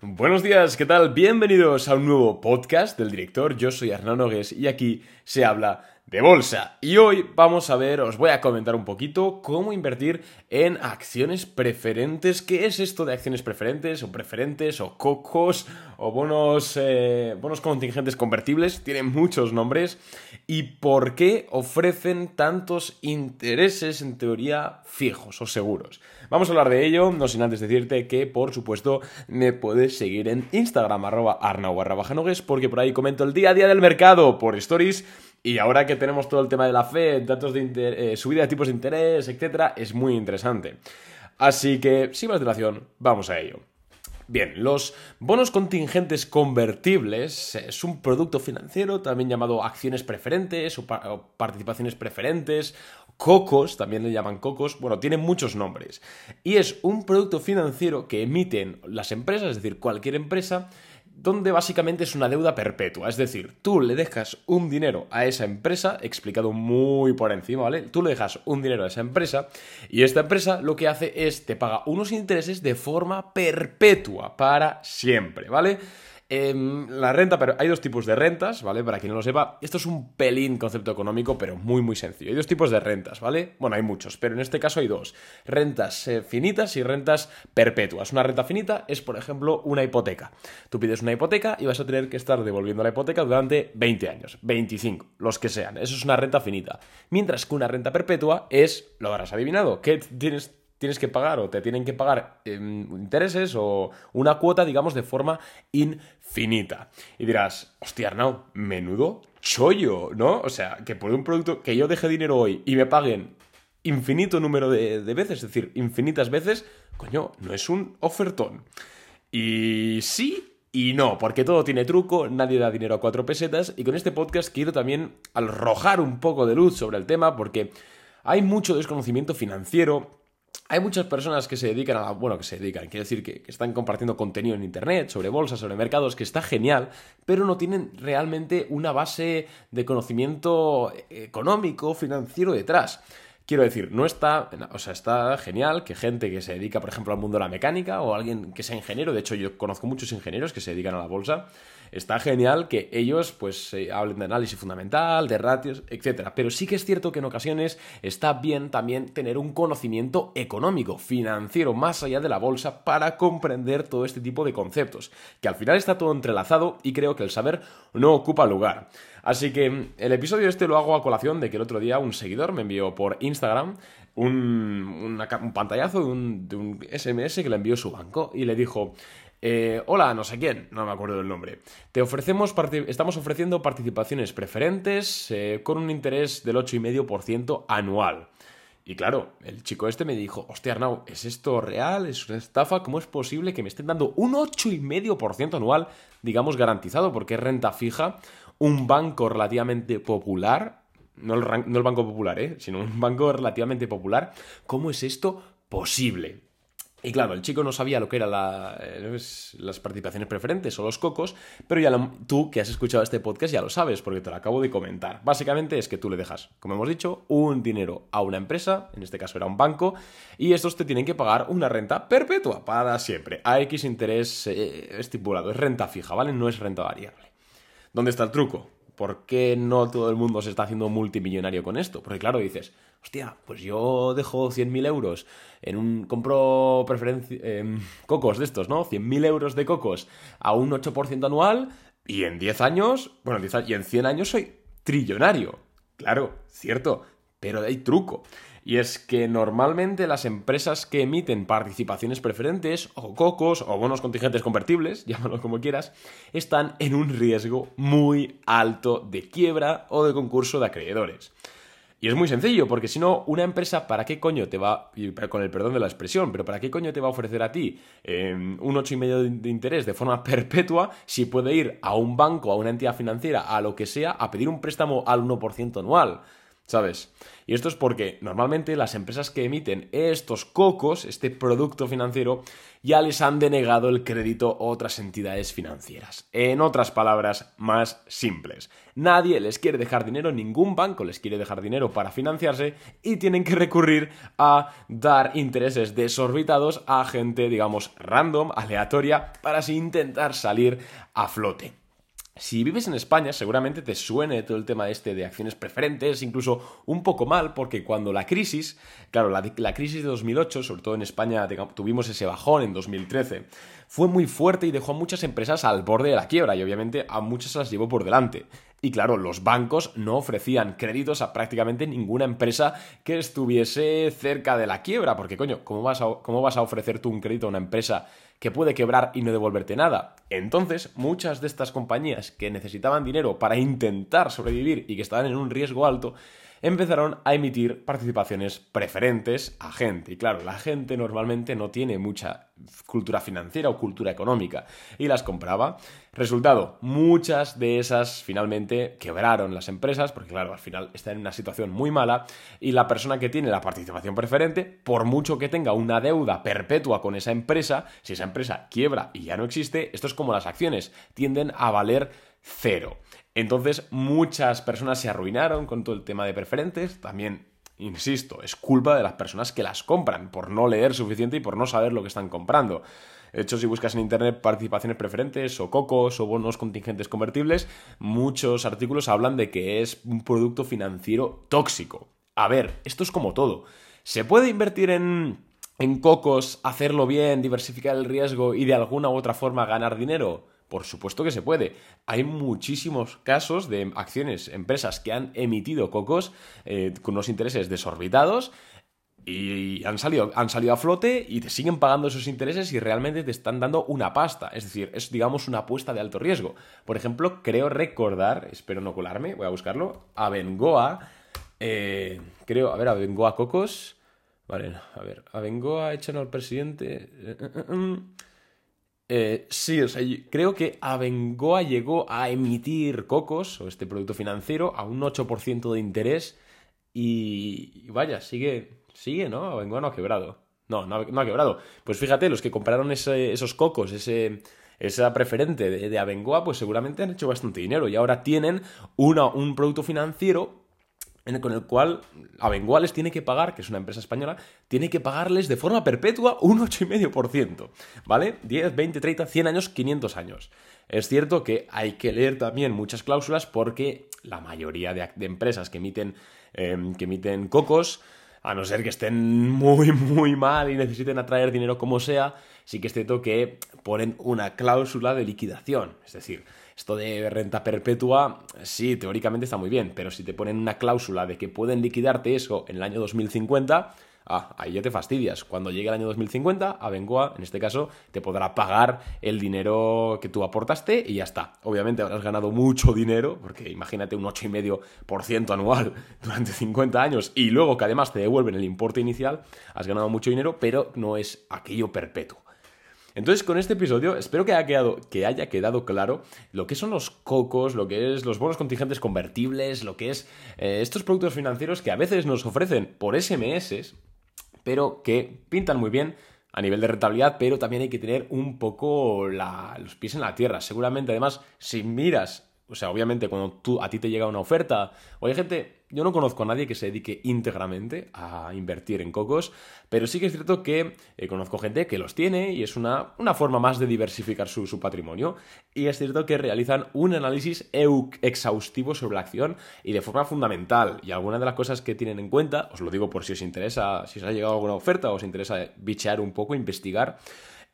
Buenos días, ¿qué tal? Bienvenidos a un nuevo podcast del director. Yo soy Hernán Nogues y aquí se habla de bolsa. Y hoy vamos a ver, os voy a comentar un poquito cómo invertir en acciones preferentes. ¿Qué es esto de acciones preferentes o preferentes o cocos o bonos, eh, bonos contingentes convertibles? Tienen muchos nombres. ¿Y por qué ofrecen tantos intereses en teoría fijos o seguros? Vamos a hablar de ello, no sin antes decirte que, por supuesto, me puedes seguir en Instagram, arroba porque por ahí comento el día a día del mercado por stories y ahora que tenemos todo el tema de la fe, datos de eh, subida de tipos de interés, etc., es muy interesante. Así que, sin más dilación, vamos a ello. Bien, los bonos contingentes convertibles es un producto financiero también llamado acciones preferentes o, o, participaciones preferentes, cocos, también le llaman cocos, bueno, tiene muchos nombres. Y es un producto financiero que emiten las empresas, es decir, cualquier empresa, donde básicamente es una deuda perpetua. Es decir, tú le dejas un dinero a esa empresa, explicado muy por encima, ¿vale? Tú le dejas un dinero a esa empresa y esta empresa lo que hace es te paga unos intereses de forma perpetua, para siempre, ¿vale? Em, la renta, pero hay dos tipos de rentas, ¿vale? Para quien no lo sepa, esto es un pelín concepto económico, pero muy, muy sencillo. Hay dos tipos de rentas, ¿vale? Bueno, hay muchos, pero en este caso hay dos. Rentas eh, finitas y rentas perpetuas. Una renta finita es, por ejemplo, una hipoteca. Tú pides una hipoteca y vas a tener que estar devolviendo la hipoteca durante 20 años, 25, los que sean. Eso es una renta finita. Mientras que una renta perpetua es, lo habrás adivinado, que tienes tienes que pagar o te tienen que pagar em, intereses o una cuota, digamos, de forma infinita. Y dirás, hostia, Arnau, menudo chollo, ¿no? O sea, que por un producto que yo deje dinero hoy y me paguen infinito número de, de veces, es decir, infinitas veces, coño, no es un ofertón. Y sí, y no, porque todo tiene truco, nadie da dinero a cuatro pesetas y con este podcast quiero también arrojar un poco de luz sobre el tema porque hay mucho desconocimiento financiero hay muchas personas que se dedican a, bueno, que se dedican, quiere decir que, están compartiendo contenido en Internet sobre bolsas, sobre mercados, que está genial, pero no tienen realmente una base de conocimiento económico, financiero detrás. Quiero decir, no está, o sea, está genial que gente que se dedica, por ejemplo, al mundo de la mecánica o alguien que sea ingeniero, de hecho yo conozco muchos ingenieros que se dedican a la bolsa, está genial que ellos pues eh, hablen de análisis fundamental, de ratios, etc. Pero sí que es cierto que en ocasiones está bien también tener un conocimiento económico, financiero, más allá de la bolsa para comprender todo este tipo de conceptos, que al final está todo entrelazado y creo que el saber no ocupa lugar. Así que el episodio este lo hago a colación de que el otro día un seguidor me envió por Instagram un, pantallazo de un, de un SMS que le envió su banco y le dijo, eh, hola, no sé quién, no me acuerdo del nombre. Te ofrecemos, estamos ofreciendo participaciones preferentes eh, con un interés del 8,5% anual. Y claro, el chico este me dijo, hostia Arnau, ¿es esto real? ¿Es una estafa? ¿Cómo es posible que me estén dando un 8,5% anual, digamos, garantizado? Porque es renta fija, un banco relativamente popular, no el, Banco Popular, ¿eh? sino un banco relativamente popular. ¿Cómo es esto posible? Y claro, el chico no sabía lo que eran eh, las participaciones preferentes o los cocos, pero ya tú que has escuchado este podcast ya lo sabes, porque te lo acabo de comentar. Básicamente es que tú le dejas, como hemos dicho, un dinero a una empresa, en este caso era un banco, y estos te tienen que pagar una renta perpetua para siempre, a X interés eh, estipulado. Es renta fija, ¿vale? No es renta variable. ¿Dónde está el truco? ¿Por qué no todo el mundo se está haciendo multimillonario con esto? Porque claro, dices, hostia, pues yo dejo 100.000 euros en un... compro preferencia... Em, cocos de estos, ¿no? 100.000 euros de cocos a un 8% anual y en 10 años, bueno, y en 100 años soy trillonario. Claro, cierto, pero hay truco. Y es que normalmente las empresas que emiten participaciones preferentes, o cocos, o bonos contingentes convertibles, llámalo como quieras, están en un riesgo muy alto de quiebra o de concurso de acreedores. Y es muy sencillo, porque si no, una empresa, ¿para qué coño te va, con el perdón de la expresión, pero ¿para qué coño te va a ofrecer a ti eh, un 8,5% de interés de forma perpetua si puede ir a un banco, a una entidad financiera, a lo que sea, a pedir un préstamo al 1% anual? ¿Sabes? Y esto es porque normalmente las empresas que emiten estos cocos, este producto financiero, ya les han denegado el crédito a otras entidades financieras. En otras palabras, más simples. Nadie les quiere dejar dinero, ningún banco les quiere dejar dinero para financiarse y tienen que recurrir a dar intereses desorbitados a gente, digamos, random, aleatoria, para así intentar salir a flote. Si vives en España, seguramente te suene todo el tema este de acciones preferentes, incluso un poco mal, porque cuando la crisis, claro, la, crisis de 2008, sobre todo en España tuvimos ese bajón en 2013, fue muy fuerte y dejó a muchas empresas al borde de la quiebra y obviamente a muchas las llevó por delante. Y claro, los bancos no ofrecían créditos a prácticamente ninguna empresa que estuviese cerca de la quiebra, porque coño, ¿cómo vas a, cómo vas a ofrecer tú un crédito a una empresa que puede quebrar y no devolverte nada. Entonces, muchas de estas compañías que necesitaban dinero para intentar sobrevivir y que estaban en un riesgo alto, empezaron a emitir participaciones preferentes a gente. Y claro, la gente normalmente no tiene mucha cultura financiera o cultura económica y las compraba. Resultado, muchas de esas finalmente quebraron las empresas porque claro, al final están en una situación muy mala y la persona que tiene la participación preferente, por mucho que tenga una deuda perpetua con esa empresa, si esa empresa quiebra y ya no existe, esto es como las acciones, tienden a valer cero. Entonces muchas personas se arruinaron con todo el tema de preferentes, también insisto, es culpa de las personas que las compran por no leer suficiente y por no saber lo que están comprando. De hecho, si buscas en internet participaciones preferentes o cocos o bonos contingentes convertibles, muchos artículos hablan de que es un producto financiero tóxico. A ver, esto es como todo. ¿Se puede invertir en, en cocos, hacerlo bien, diversificar el riesgo y de alguna u otra forma ganar dinero? Por supuesto que se puede. Hay muchísimos casos de acciones, empresas que han emitido cocos eh, con unos intereses desorbitados y han salido, han salido a flote y te siguen pagando esos intereses y realmente te están dando una pasta. Es decir, es digamos una apuesta de alto riesgo. Por ejemplo, creo recordar, espero no colarme, voy a buscarlo, Abengoa, eh, creo, a ver, Abengoa Cocos, vale, a ver, Abengoa echan al presidente... Eh, eh, sí, o sea, creo que Abengoa llegó a emitir cocos, o este producto financiero, a un 8% de interés y, vaya, sigue, sigue, ¿no? Abengoa no ha quebrado. No, no ha, quebrado. Pues fíjate, los que compraron esos cocos, ese, esa preferente de, de, Abengoa, pues seguramente han hecho bastante dinero y ahora tienen un producto financiero con el cual les tiene que pagar, que es una empresa española, tiene que pagarles de forma perpetua un 8,5%, ¿vale? 10, 20, 30, 100 años, 500 años. Es cierto que hay que leer también muchas cláusulas porque la mayoría de, empresas que emiten, em, que emiten cocos, a no ser que estén muy, muy mal y necesiten atraer dinero como sea, sí que es cierto que ponen una cláusula de liquidación. Es decir, esto de renta perpetua, sí, teóricamente está muy bien, pero si te ponen una cláusula de que pueden liquidarte eso en el año 2050, ah, ahí ya te fastidias. Cuando llegue el año 2050, Abengoa, en este caso, te podrá pagar el dinero que tú aportaste y ya está. Obviamente habrás ganado mucho dinero, porque imagínate un 8,5% anual durante 50 años y luego que además te devuelven el importe inicial, has ganado mucho dinero, pero no es aquello perpetuo. Entonces, con este episodio espero que haya quedado, que haya quedado claro lo que son los cocos, lo que es los bonos contingentes convertibles, lo que es eh, estos productos financieros que a veces nos ofrecen por SMS, pero que pintan muy bien a nivel de rentabilidad, pero también hay que tener un poco los pies en la tierra. Seguramente, además, si miras, o sea, obviamente cuando tú, a ti te llega una oferta, o hay gente yo no conozco a nadie que se dedique íntegramente a invertir en cocos, pero sí que es cierto que eh, conozco gente que los tiene y es una, una forma más de diversificar su, su, patrimonio. Y es cierto que realizan un análisis exhaustivo sobre la acción y de forma fundamental. Y algunas de las cosas que tienen en cuenta, os lo digo por si os interesa, si os ha llegado alguna oferta o os interesa bichear un poco, investigar.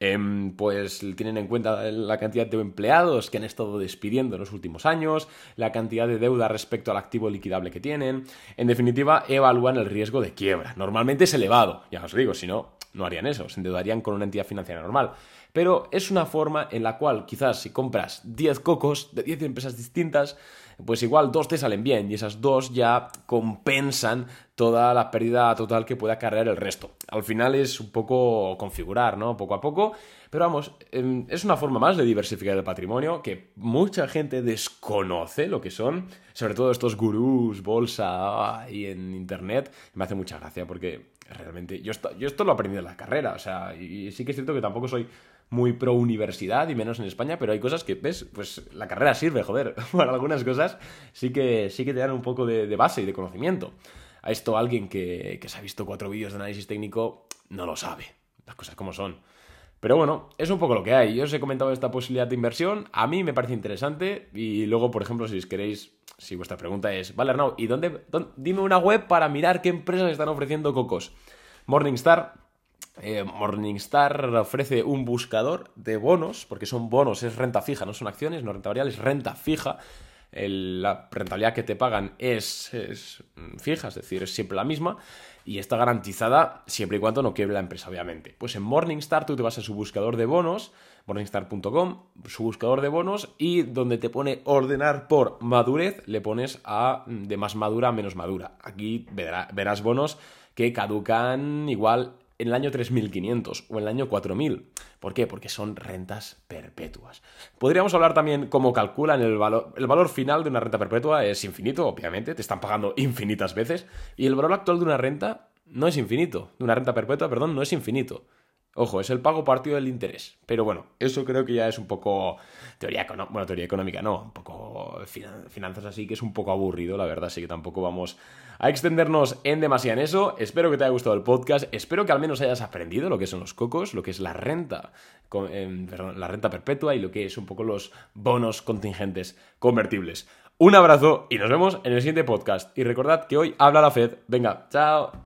Em, pues tienen en cuenta la cantidad de empleados que han estado despidiendo en los últimos años, la cantidad de deuda respecto al activo liquidable que tienen. En definitiva, evalúan el riesgo de quiebra. Normalmente es elevado, ya os digo, si no, no harían eso, se endeudarían con una entidad financiera normal. Pero es una forma en la cual quizás si compras 10 cocos de 10 empresas distintas, pues igual dos te salen bien y esas dos ya compensan toda la pérdida total que pueda acarrear el resto. Al final es un poco configurar, ¿no? Poco a poco, Pero vamos, em, es una forma más de diversificar el patrimonio que mucha gente desconoce lo que son, sobre todo estos gurús, bolsa y en internet. Me hace mucha gracia porque realmente yo esto, yo esto lo aprendí en la carrera, o sea, y sí que es cierto que tampoco soy muy pro universidad y menos en España, pero hay cosas que, ¿ves? Pues la carrera sirve, joder. Para algunas cosas sí que, sí que te dan un poco de, de base y de conocimiento. A esto alguien que, que se ha visto cuatro vídeos de análisis técnico no lo sabe. Las cosas como son. Pero bueno, es un poco lo que hay. Yo os he comentado esta posibilidad de inversión, a mí me parece interesante y luego, por ejemplo, si queréis, si vuestra pregunta es, vale Arnau, ¿y dónde, dime una web para mirar qué empresas están ofreciendo cocos? Morningstar, eh, Morningstar ofrece un buscador de bonos, porque son bonos, es renta fija, no son acciones, no renta variable, es renta fija. La rentabilidad que te pagan es, es, fija, es decir, es siempre la misma y está garantizada siempre y cuando no quiebre la empresa, obviamente. Pues en Morningstar tú te vas a su buscador de bonos, morningstar.com, su buscador de bonos y donde te pone ordenar por madurez, le pones a de más madura a menos madura. Aquí verás bonos que caducan igual en el año 3500 o en el año 4000. ¿Por qué? Porque son rentas perpetuas. Podríamos hablar también cómo calculan el valor. El valor final de una renta perpetua es infinito, obviamente, te están pagando infinitas veces. Y el valor actual de una renta no es infinito. De una renta perpetua, perdón, no es infinito. Ojo, es el pago partido del interés. Pero bueno, eso creo que ya es un poco teoría, bueno, teoría económica, no, un poco finanzas así, que es un poco aburrido, la verdad, así que tampoco vamos a extendernos en demasiado en eso. Espero que te haya gustado el podcast, espero que al menos hayas aprendido lo que son los cocos, lo que es la renta, em, la renta perpetua y lo que es un poco los bonos contingentes convertibles. Un abrazo y nos vemos en el siguiente podcast. Y recordad que hoy habla la Fed. Venga, chao.